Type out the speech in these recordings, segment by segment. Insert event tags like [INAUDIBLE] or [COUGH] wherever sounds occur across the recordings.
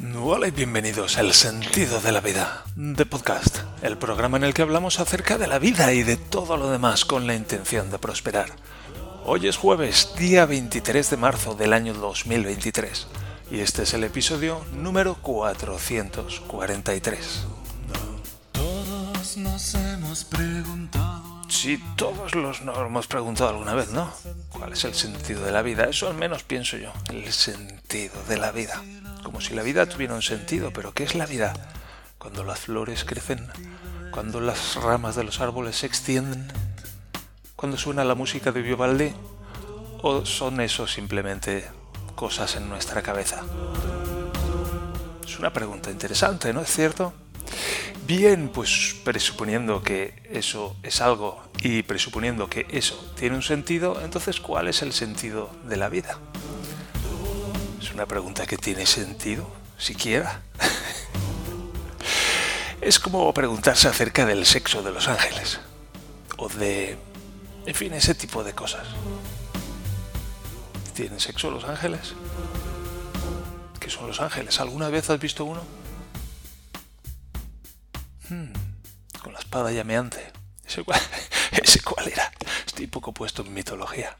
Hola y bienvenidos al Sentido de la Vida, de Podcast, el programa en el que hablamos acerca de la vida y de todo lo demás con la intención de prosperar. Hoy es jueves, día 23 de marzo del año 2023, y este es el episodio número 443. Todos nos hemos preguntado. Si todos los nos hemos preguntado alguna vez, ¿no? ¿Cuál es el sentido de la vida? Eso al menos pienso yo, el sentido de la vida. Como si la vida tuviera un sentido, pero ¿qué es la vida? Cuando las flores crecen, cuando las ramas de los árboles se extienden, cuando suena la música de Vivaldi, o son eso simplemente cosas en nuestra cabeza. Es una pregunta interesante, ¿no es cierto? Bien, pues presuponiendo que eso es algo y presuponiendo que eso tiene un sentido, entonces ¿cuál es el sentido de la vida? Una pregunta que tiene sentido, siquiera. [LAUGHS] es como preguntarse acerca del sexo de los ángeles, o de, en fin, ese tipo de cosas. ¿Tienen sexo los ángeles? ¿Qué son los ángeles? ¿Alguna vez has visto uno? Hmm, con la espada llameante. [LAUGHS] ¿Ese cuál, ¿Ese cuál era? Estoy poco puesto en mitología.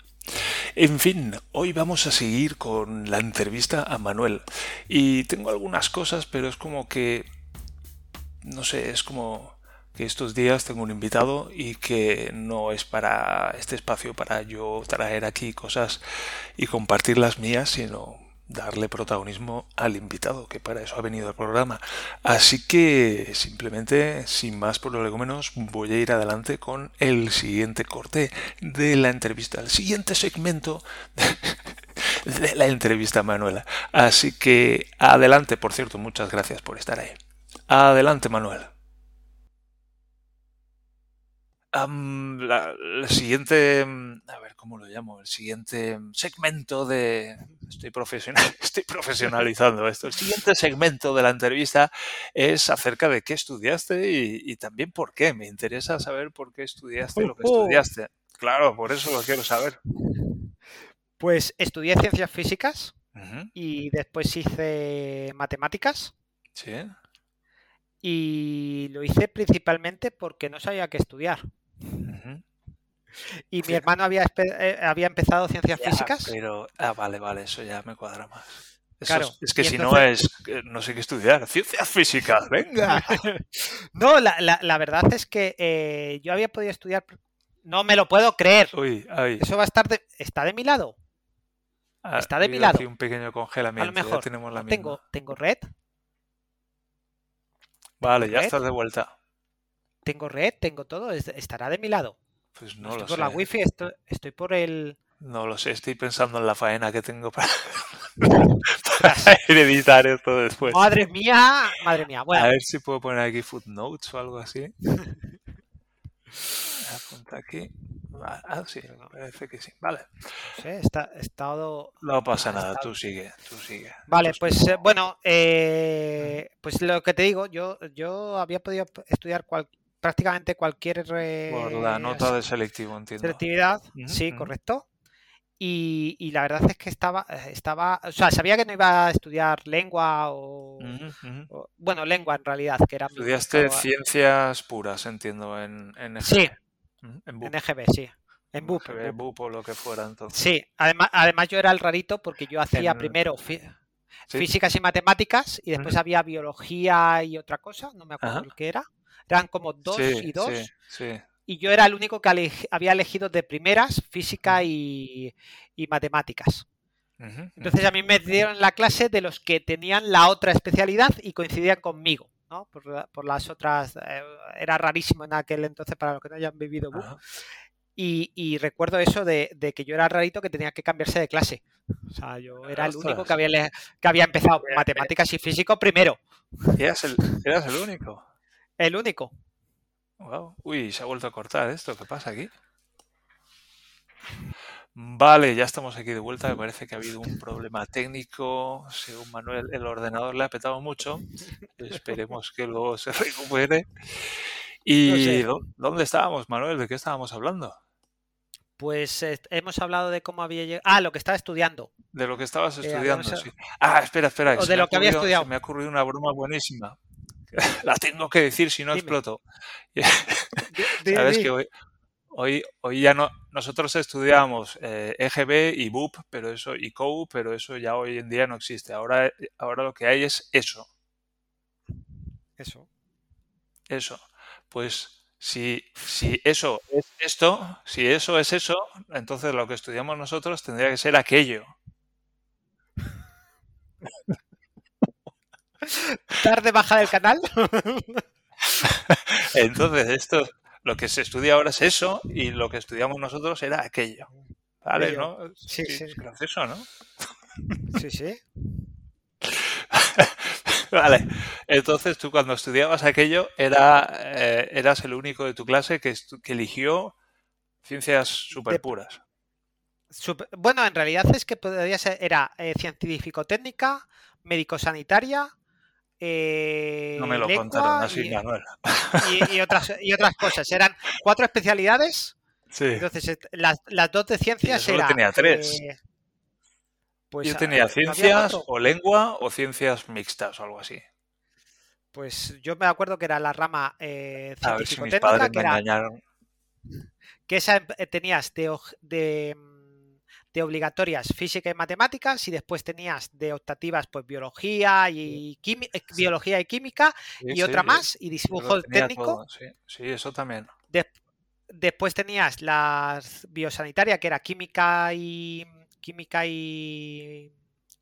En fin, hoy vamos a seguir con la entrevista a Manuel. Y tengo algunas cosas, pero es como que... No sé, es como que estos días tengo un invitado y que no es para este espacio para yo traer aquí cosas y compartir las mías, sino darle protagonismo al invitado, que para eso ha venido al programa. Así que simplemente, sin más menos voy a ir adelante con el siguiente corte de la entrevista, el siguiente segmento [LAUGHS] de la entrevista Manuela. Así que adelante, por cierto, muchas gracias por estar ahí. Adelante, La, siguiente, a ver cómo lo llamo, el siguiente segmento de, estoy profesional, [LAUGHS] estoy profesionalizando esto. El siguiente segmento de la entrevista es acerca de qué estudiaste y, también por qué. Me interesa saber por qué estudiaste lo que estudiaste. Claro, por eso lo quiero saber. Pues estudié ciencias físicas y después hice matemáticas. Sí. Y lo hice principalmente porque no sabía qué estudiar. Y mi hermano había, eh, había empezado ciencias físicas. Pero, ah, vale, vale, eso ya me cuadra más. claro, es, que si no es, no sé qué estudiar, ciencias físicas, venga. [LAUGHS] no, la, la, verdad es que eh, yo había podido estudiar, no me lo puedo creer. Uy, ay. Eso va a estar, de, está de mi lado. Ah, está de mi lado. un pequeño congelamiento. A lo mejor tenemos la tengo, tengo red. Vale, ya estás de vuelta. Tengo red, tengo todo, estará de mi lado. Pues no lo sé. por la wifi, estoy, estoy por el. No lo sé, estoy pensando en la faena que tengo [LAUGHS] para, editar esto después. Madre mía, madre mía. Bueno. A ver si puedo poner aquí footnotes o algo así. [LAUGHS] Apunta aquí. Ah, sí, parece que sí. Vale. Sí, está estado. No pasa nada, tú sigue, tú sigue. Vale, pues eh, bueno, eh, pues lo que te digo, yo, yo había podido estudiar cual, prácticamente cualquier... Por la nota de selectivo, entiendo. Selectividad, sí, correcto. Y, la verdad es que estaba, eh, estaba, o sea, sabía que no iba a estudiar lengua o, bueno, lengua en realidad, que era... Estudiaste ciencias puras, entiendo, en, en Sí, en, EGB, sí. En BUP. En BUP o lo que fuera, entonces. Sí, además, además yo era el rarito porque yo hacía primero físicas y matemáticas y después había biología y otra cosa, no me acuerdo qué era. Eran como dos y dos. Y yo era el único que había elegido de primeras física y, matemáticas. Entonces a mí me dieron la clase de los que tenían la otra especialidad y coincidían conmigo. ¿no? Por, las otras, eh, era rarísimo en aquel entonces para los que no hayan vivido y, recuerdo eso de, que yo era rarito que tenía que cambiarse de clase. O sea, yo era el único que había, que había empezado matemáticas y físico primero. Eras el, eras el único. El único. Wow. Uy, se ha vuelto a cortar esto. ¿Qué pasa aquí? Vale, ya estamos aquí de vuelta. Me parece que ha habido un problema técnico. Según Manuel, el ordenador le ha petado mucho. Esperemos que luego se [LAUGHS] recupere. ¿Y dónde estábamos, Manuel? ¿De qué estábamos hablando? Pues eh, hemos hablado de cómo había llegado. Ah, lo que estaba estudiando. De lo que estabas estudiando, sí. Ah, espera, espera. O de lo que había estudiado. me ha ocurrido una broma buenísima. [LAUGHS] La tengo que decir, si no exploto. [LAUGHS] Sabes que hoy, hoy, hoy, ya no. Nosotros estudiamos EGB e y BUP, pero eso, y COU, pero eso ya hoy en día no existe. Ahora, ahora lo que hay es eso. Eso. Eso. Pues si, si eso es esto, si eso es eso, entonces lo que estudiamos nosotros tendría que ser aquello. [LAUGHS] Tarde baja del canal. [LAUGHS] Entonces, esto, lo que se estudia ahora es eso y lo que estudiamos nosotros era aquello. ¿Vale? ¿no? Sí, sí. Es gracioso, ¿no? Sí, sí. [LAUGHS] vale. Entonces tú cuando estudiabas aquello era, eh, eras el único de tu clase que, que eligió ciencias super puras. bueno, en realidad es que podría ser, era eh, científico-técnica, médico-sanitaria, eh, no me lo contaron así, y, Manuel. Y, otras, y otras cosas. Eran cuatro especialidades. Sí. Entonces, las, las dos de ciencias yo eran. tenía tres. Eh, pues, yo tenía ciencias o lengua o ciencias mixtas o algo así. Pues yo me acuerdo que era la rama eh, A ver si que. Que esa eh, tenías de, de, de, obligatorias física y matemáticas y después tenías de optativas pues biología y eh, biología y química Sí, y sí, otra más y dibujo técnico. sí. eso también. De- después tenías la biosanitaria, que era química y química y,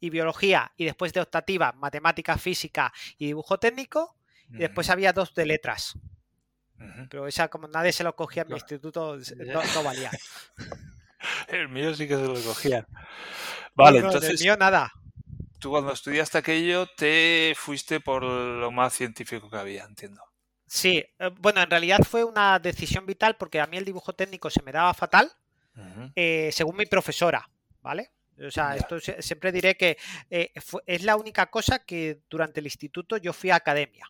y biología, y después de optativa, matemática, física y dibujo técnico. Y después había dos de letras. Pero esa, como nadie se lo cogía en mi instituto, no, no valía. [LAUGHS] [LAUGHS] [LAUGHS] El mío sí que se lo cogía. [LAUGHS] Vale, No, entonces mío nada. tú cuando estudiaste aquello te fuiste por lo más científico que había, entiendo. Sí, eh, bueno, en realidad fue una decisión vital porque a mí el dibujo técnico se me daba fatal, Ujú. eh, según mi profesora, ¿vale? O sea, Ya. esto siempre diré que eh, fue- es la única cosa que durante el instituto yo fui a academia.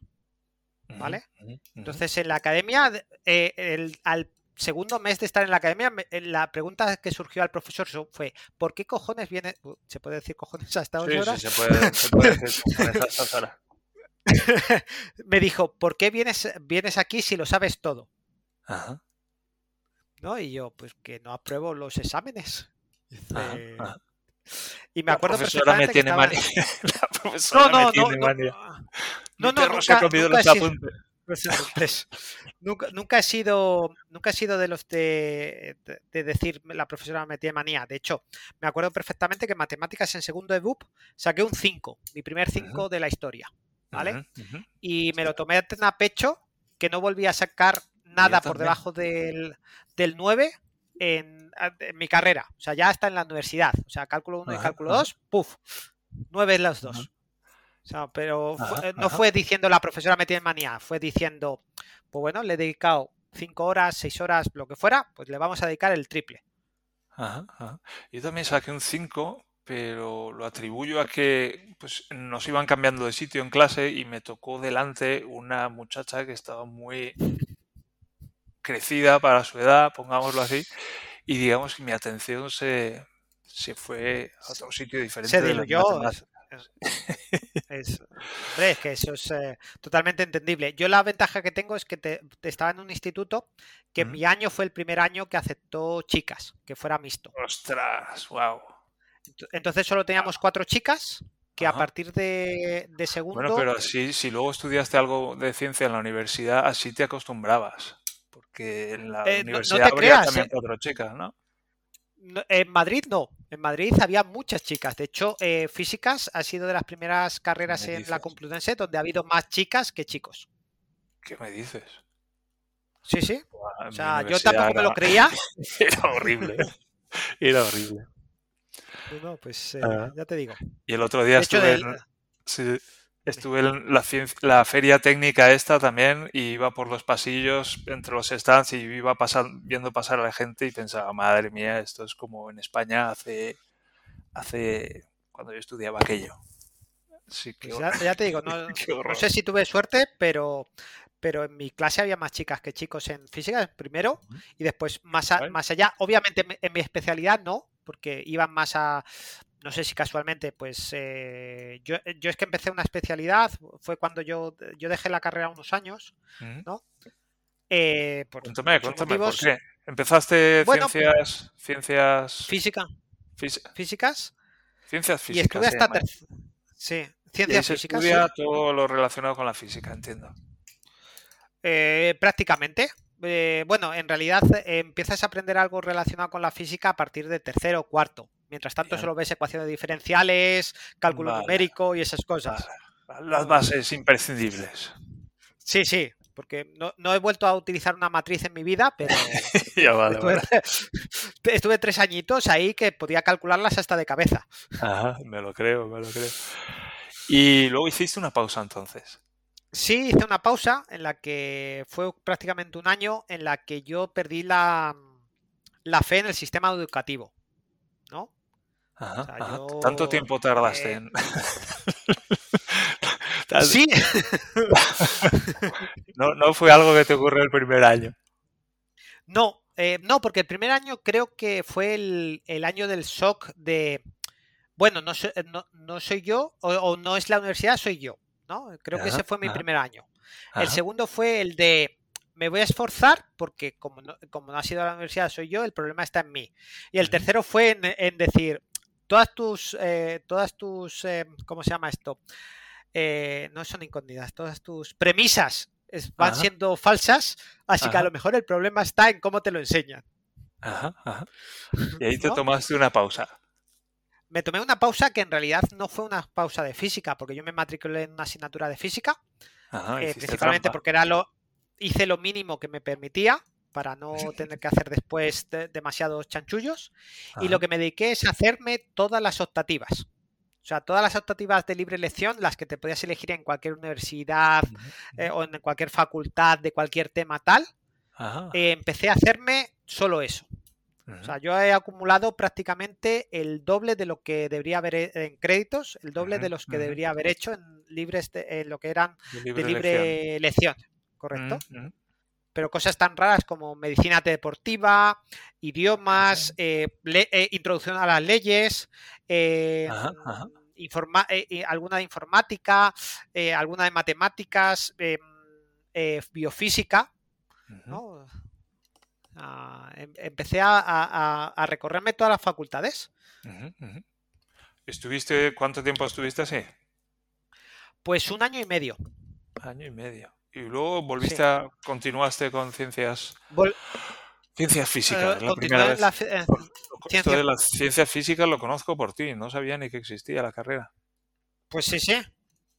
¿vale? Ujú, ujú. Entonces, en la academia, eh, el- al segundo mes de estar en la academia, me- eh, la pregunta que surgió al profesor so- fue, ¿por qué cojones viene? uh, ¿Se puede decir cojones a estas Sí, horas? sí, se puede, se puede decir con estas horas. [LAUGHS] me dijo, ¿por qué vienes, vienes aquí si lo sabes todo? Ajá, ¿No? Y yo, pues que no apruebo los exámenes. Ajá, ajá. Y me acuerdo la profesora me perfectamente que tiene estaba- manía. [LAUGHS] La profesora No, no, me no, tiene no, manía. no, no, ha nunca- nunca [LAUGHS] apuntes. nunca, nunca he sido nunca he sido de los de, de- de decir la profesora me tiene manía. De hecho, me acuerdo perfectamente que en matemáticas en segundo de BUP saqué un 5, mi primer 5 de la historia. ¿Vale? Y me lo tomé tan a pecho que no volví a sacar nada por debajo del, del 9 en, en mi carrera. O sea, ya está en la universidad. O sea, cálculo 1 y cálculo ajá. 2, puf, 9 los dos. O sea, pero fue- Ajá, no ajá. fue diciendo la profesora me tiene manía, fue diciendo, pues bueno, le he dedicado 5 horas, 6 horas, lo que fuera, pues le vamos a dedicar el triple. Ajá, ajá. Yo también saqué un 5, pero lo atribuyo a que pues, nos iban cambiando de sitio en clase y me tocó delante una muchacha que estaba muy crecida para su edad, pongámoslo así, y digamos que mi atención se, se fue a otro sitio diferente. Se de las diluyó. matemáticas. Es, es- hombre, es que eso es eh, totalmente entendible. Yo la ventaja que tengo es que te, te estaba en un instituto que mi año fue el primer año que aceptó chicas, que fuera mixto. Ostras, wow. Ent- Entonces solo teníamos cuatro chicas que a partir de, de segundo... Bueno, pero así, si luego estudiaste algo de ciencia en la universidad, así te acostumbrabas. Porque en la Eh, no- no universidad te habría creas, también eh. cuatro chicas, ¿no? No, En Madrid no. En Madrid había muchas chicas. De hecho, eh, físicas ha sido de las primeras carreras en la? Complutense donde ha habido más chicas que chicos. ¿Qué me dices? Sí, sí. O sea, yo tampoco me lo creía. [LAUGHS] Era horrible. Era horrible. No, pues eh, Ah. ya te digo. Y el otro día De hecho, estuve, en, sí, estuve en la, feria técnica esta también y iba por los pasillos entre los stands y iba viendo pasar a la gente y pensaba, madre mía, esto es como en España hace, hace cuando yo estudiaba aquello. Sí, qué Pues ya, ya te digo, no, [LAUGHS] no sé si tuve suerte, pero, pero en mi clase había más chicas que chicos en física primero y después más, más allá. Obviamente en mi especialidad no, porque iban más a, no sé si casualmente, pues eh, yo, yo, es que empecé una especialidad, fue cuando yo, yo dejé la carrera unos años, ¿no? Eh, por cuéntame, cuéntame, ¿por qué? ¿Empezaste ciencias, ciencias... Física. Físicas. Ciencias físicas. Y estuve hasta... Sí, ciencias y físicas. estudia todo lo relacionado con la física, entiendo. Eh, prácticamente. Eh, bueno, en realidad eh, empiezas a aprender algo relacionado con la física a partir de tercero o cuarto. Mientras tanto, solo ves ecuaciones diferenciales, cálculo numérico y esas cosas. Las bases imprescindibles. Sí, sí, porque no, he vuelto a utilizar una matriz en mi vida, pero [LAUGHS] ya vale, estuve, [LAUGHS] estuve, tres añitos ahí que podía calcularlas hasta de cabeza. Ajá, me lo creo, me lo creo. Y luego hiciste una pausa entonces. Sí, hice una pausa en la que fue prácticamente un año en la que yo perdí la, fe en el sistema educativo. ¿No? Ajá, ¿Tanto tiempo tardaste en.? [LAUGHS] sí. [LAUGHS] no, no fue algo que te ocurrió el primer año. No, eh, no, porque el primer año creo que fue el, año del shock de. Bueno, no, soy, no, soy yo, o, no es la universidad, soy yo. ¿no? Creo que ese fue mi primer año. El segundo fue el de me voy a esforzar porque como no, como no ha sido la universidad, soy yo, el problema está en mí. Y el tercero fue en, decir, todas tus, eh, todas tus, eh, ¿cómo se llama esto? Eh, no son incógnitas, todas tus premisas van siendo falsas, así que a lo mejor el problema está en cómo te lo enseñan. [LAUGHS] Y ahí te tomaste una pausa. Me tomé una pausa que en realidad no fue una pausa de física, porque yo me matriculé en una asignatura de física, eh, principalmente porque era lo, hice lo mínimo que me permitía para no [LAUGHS] tener que hacer después demasiados chanchullos, y lo que me dediqué es hacerme todas las optativas. O sea, todas las optativas de libre elección, las que te podías elegir en cualquier universidad eh, o en cualquier facultad de cualquier tema tal, eh, empecé a hacerme solo eso. O sea, yo he acumulado prácticamente el doble de lo que debería haber en créditos, el doble de los que debería haber hecho en libres de, lo que eran de libre, elección. ¿correcto? Pero cosas tan raras como medicina deportiva, idiomas, eh, eh, introducción a las leyes, eh, alguna de informática, alguna de matemáticas, biofísica, ¿no? Em, empecé a, recorrerme todas las facultades. ¿Estuviste, cuánto tiempo estuviste así? Pues un año y medio. Año y medio. Y luego volviste a, continuaste con ciencias. ciencias físicas. la primera vez. Eh, esto de las ciencias físicas lo conozco por ti, no sabía ni que existía la carrera. Pues sí, sí.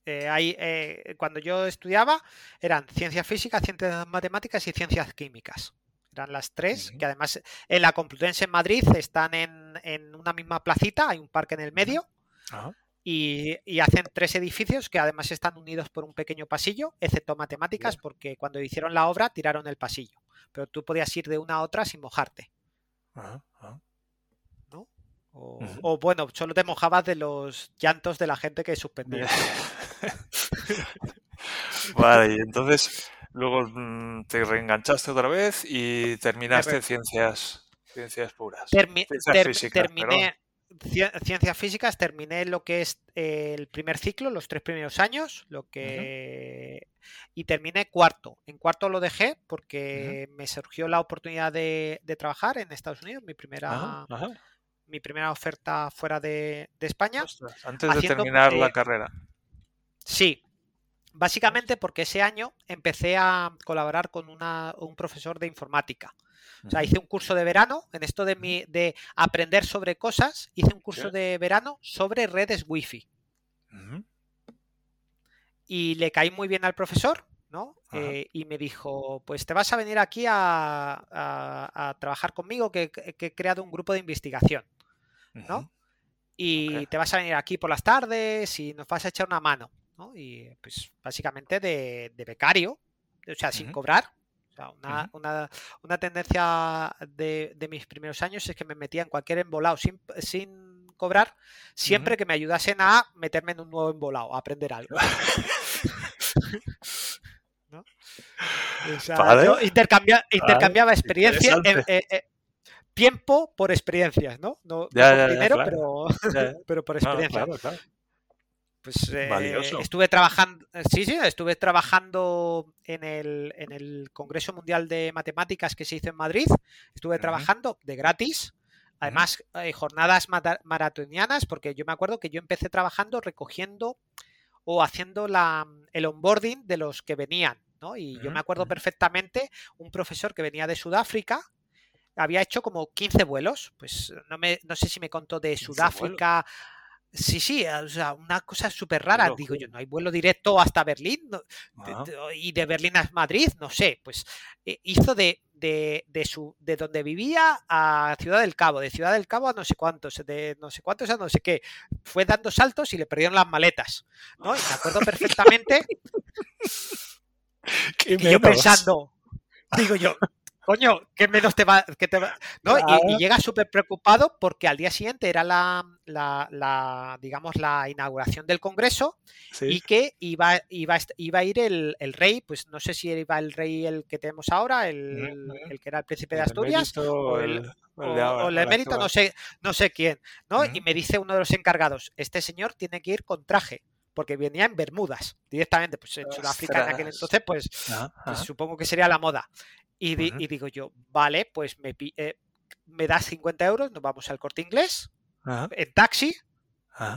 Eh, eh, cuando yo estudiaba eran ciencias físicas, ciencias matemáticas y ciencias químicas. Eran las tres, que además en la Complutense en Madrid están en, una misma placita, hay un parque en el medio. Y, hacen tres edificios que además están unidos por un pequeño pasillo, excepto matemáticas, porque cuando hicieron la obra tiraron el pasillo. Pero tú podías ir de una a otra sin mojarte. ¿No? O, bueno, solo te mojabas de los llantos de la gente que suspendía. vale, y entonces Luego mm, te reenganchaste otra vez y terminaste ciencias, ciencias puras. ciencias físicas, terminé ciencias físicas, terminé lo que es el primer ciclo, los tres primeros años, lo que y terminé cuarto. En cuarto lo dejé porque me surgió la oportunidad de, trabajar en Estados Unidos, mi primera mi primera oferta fuera de, España. antes de terminar la carrera. Sí, Básicamente porque ese año empecé a colaborar con un profesor de informática. O sea, hice un curso de verano en esto de, mi, de aprender sobre cosas, hice un curso de verano sobre redes wifi. Y le caí muy bien al profesor, ¿no? Eh, y me dijo, pues te vas a venir aquí a, trabajar conmigo, que, he creado un grupo de investigación, ¿no? Y te vas a venir aquí por las tardes y nos vas a echar una mano. Y pues básicamente de, becario, o sea, sin cobrar. Sea, una, tendencia de, mis primeros años es que me metía en cualquier embolado sin, sin cobrar, siempre que me ayudasen a meterme en un nuevo embolado, a aprender algo. [LAUGHS] ¿no? intercambiaba experiencia, eh, eh, eh, tiempo por experiencias, ¿no? No, por dinero, pero, [LAUGHS] pero por experiencia. Pues estuve trabajando, sí, sí, estuve trabajando en el, en el, Congreso Mundial de Matemáticas que se hizo en Madrid. Estuve trabajando de gratis. Además, jornadas maratonianas, porque yo me acuerdo que yo empecé trabajando recogiendo o haciendo la, el onboarding de los que venían. ¿no? Y yo me acuerdo perfectamente un profesor que venía de Sudáfrica, había hecho como 15 vuelos, pues no, me, no sé si me contó de Sudáfrica Sí, sí, o sea, una cosa súper rara. Digo yo, no hay vuelo directo hasta Berlín y de Berlín a Madrid, no sé. Pues eh, hizo de, de, de, su, de donde vivía a Ciudad del Cabo, de Ciudad del Cabo a no sé cuántos, de no sé cuántos a no sé qué. Fue dando saltos y le perdieron las maletas. ¿no? Y me acuerdo [LAUGHS] perfectamente. yo pensando, digo yo, coño, ¿qué menos te va, que te ¿no? Y, llega súper preocupado porque al día siguiente era la, la, digamos, la inauguración del Congreso y que iba, iba, iba a ir el, rey, pues no sé si iba el rey el que tenemos ahora, el, que era el príncipe de Asturias, o el, o el, emérito, no sé, no sé quién, ¿no? Y me dice uno de los encargados, este señor tiene que ir con traje porque venía en Bermudas directamente, pues en Sudáfrica en aquel entonces, pues, pues supongo que sería la moda. Y, digo yo, vale, pues me, eh, me das 50 euros, nos vamos al corte inglés, en taxi,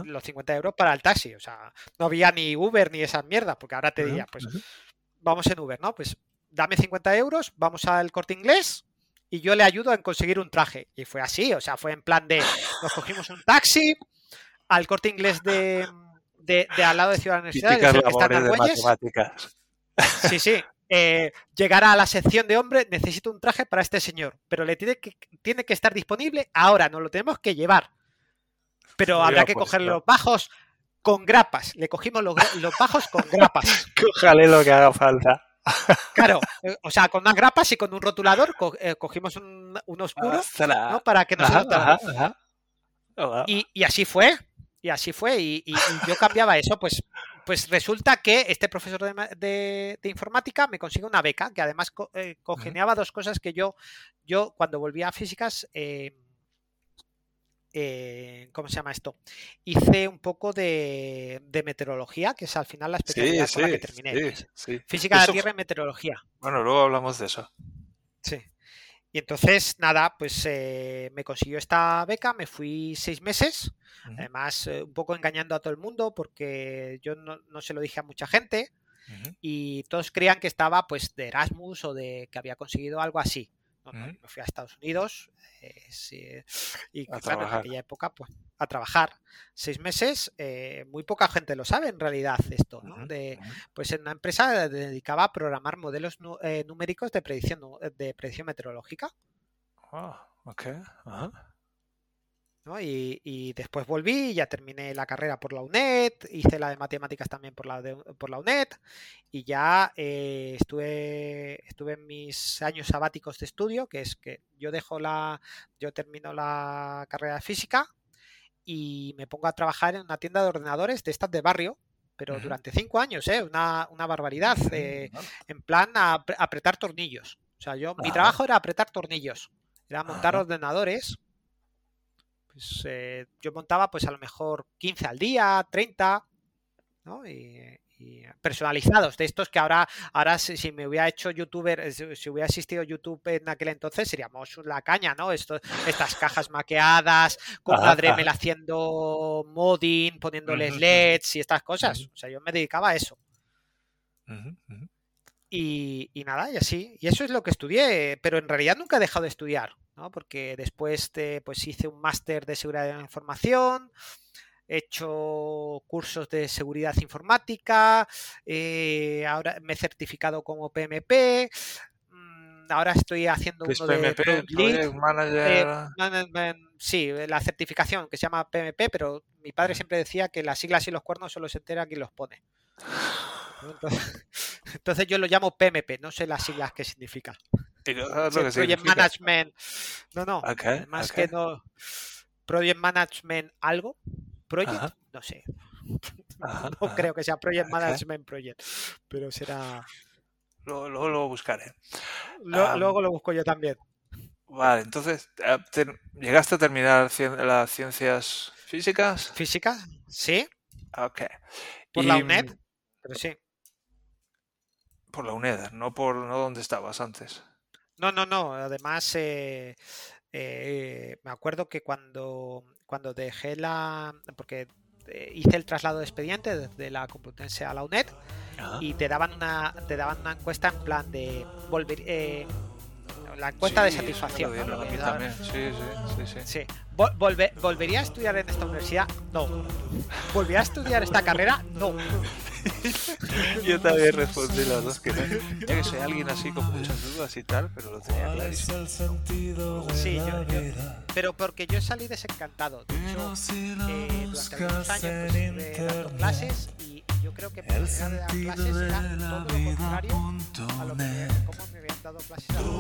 los 50 euros para el taxi. O sea, no había ni Uber ni esas mierdas, porque ahora te diría, pues vamos en Uber, ¿no? Pues dame 50 euros, vamos al corte inglés y yo le ayudo en conseguir un traje. Y fue así, o sea, fue en plan de, nos cogimos un taxi al corte inglés de, de, al lado de Ciudad Universidad, de Sí, sí. Eh, llegar a la sección de hombre, necesito un traje para este señor, pero le tiene que, tiene que estar disponible ahora, nos lo tenemos que llevar. Pero habrá que coger los bajos con grapas. Le cogimos los, bajos con [LAUGHS] grapas. Cójale lo que haga falta. Claro, eh, o sea, con unas grapas y con un rotulador eh, cogimos unos puros para que nos oh, y, así fue. Y así fue. y, yo cambiaba eso, pues pues resulta que este profesor de, informática me consigue una beca que además eh, congeniaba dos cosas que yo, yo cuando volvía a físicas, eh, eh, ¿cómo se llama esto? Hice un poco de, meteorología, que es al final la especialidad con la que terminé. Física de la Tierra y meteorología. Bueno, luego hablamos de eso. Sí. Y entonces, nada, pues eh, me consiguió esta beca, me fui seis meses, además eh, un poco engañando a todo el mundo porque yo no, se lo dije a mucha gente y todos creían que estaba pues de Erasmus o de que había conseguido algo así. Me fui a Estados Unidos eh, y claro, en aquella época pues a trabajar seis meses. Eh, muy poca gente lo sabe en realidad esto, ¿no? de, pues en una empresa dedicaba a programar modelos eh, numéricos de predicción, de predicción meteorológica. Ah, ok. Y, después volví, ya terminé la carrera por la UNED, hice la de matemáticas también por la, por la UNED y ya eh, estuve, estuve en mis años sabáticos de estudio, que es que yo dejo la, yo termino la carrera de física y me pongo a trabajar en una tienda de ordenadores de estas de barrio, pero durante cinco años, ¿eh? una, barbaridad, eh, en plan a, apretar tornillos. O sea, yo, mi trabajo era apretar tornillos, era montar ordenadores. Pues eh, yo montaba pues a lo mejor 15 al día, 30, ¿no? Y, personalizados, de estos que ahora, ahora si, me hubiera hecho youtuber, eh, si, hubiera existido YouTube en aquel entonces, seríamos la caña, ¿no? Esto, estas cajas maqueadas, con la [LAUGHS] Dremel haciendo modding, poniéndoles LEDs y estas cosas. O sea, yo me dedicaba a eso. Y, y, nada, y así. Y eso es lo que estudié, pero en realidad nunca he dejado de estudiar, ¿no? Porque después de, pues hice un máster de seguridad de la información, he hecho cursos de seguridad informática, eh, ahora me he certificado como PMP, mm, ahora estoy haciendo uno PMP, de Manager. Eh, sí, la certificación que se llama PMP, pero mi padre siempre decía que las siglas y los cuernos solo se entera quien los pone. Entonces, yo lo llamo PMP, no sé las siglas que significa. project Management. No, no. más que no. Project Management algo. Project, no sé. [LAUGHS] no creo que sea Project Management Project, pero será. Luego, lo buscaré. luego lo busco yo también. Vale, entonces, eh, ¿llegaste a terminar las ciencias físicas? ¿Físicas? Sí. Ok. Por la UNED, pero sí. Por la UNED, no por no donde estabas antes. No, no, no. Además, eh, eh, me acuerdo que cuando, cuando dejé la. Porque hice el traslado de expediente desde la Complutense a la UNED y te daban una te daban una encuesta en plan de volver la encuesta de satisfacción. Sí, sí, sí, sí. ¿Volvería a estudiar en esta universidad? No. ¿Volvería a estudiar esta carrera? No. [LAUGHS] Yo también respondí las dos que no. Yo que soy alguien así con muchas dudas y tal, pero lo tenía clarísimo. Sí, yo, pero porque yo salí desencantado. De hecho, eh, durante algunos años pues, estuve dando clases y yo creo que para dejar de dar clases era todo lo contrario a lo que como me habían dado clases a los